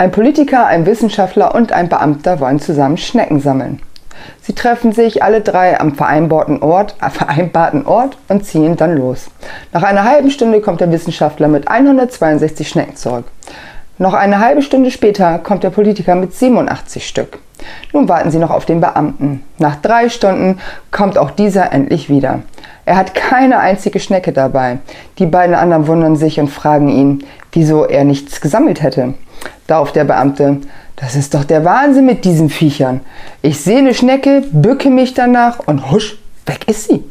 Ein Politiker, ein Wissenschaftler und ein Beamter wollen zusammen Schnecken sammeln. Sie treffen sich alle drei am vereinbarten Ort, äh, vereinbarten Ort und ziehen dann los. Nach einer halben Stunde kommt der Wissenschaftler mit 162 Schnecken zurück. Noch eine halbe Stunde später kommt der Politiker mit 87 Stück. Nun warten sie noch auf den Beamten. Nach drei Stunden kommt auch dieser endlich wieder. Er hat keine einzige Schnecke dabei. Die beiden anderen wundern sich und fragen ihn, wieso er nichts gesammelt hätte. Darauf der Beamte, das ist doch der Wahnsinn mit diesen Viechern. Ich sehe eine Schnecke, bücke mich danach und husch, weg ist sie.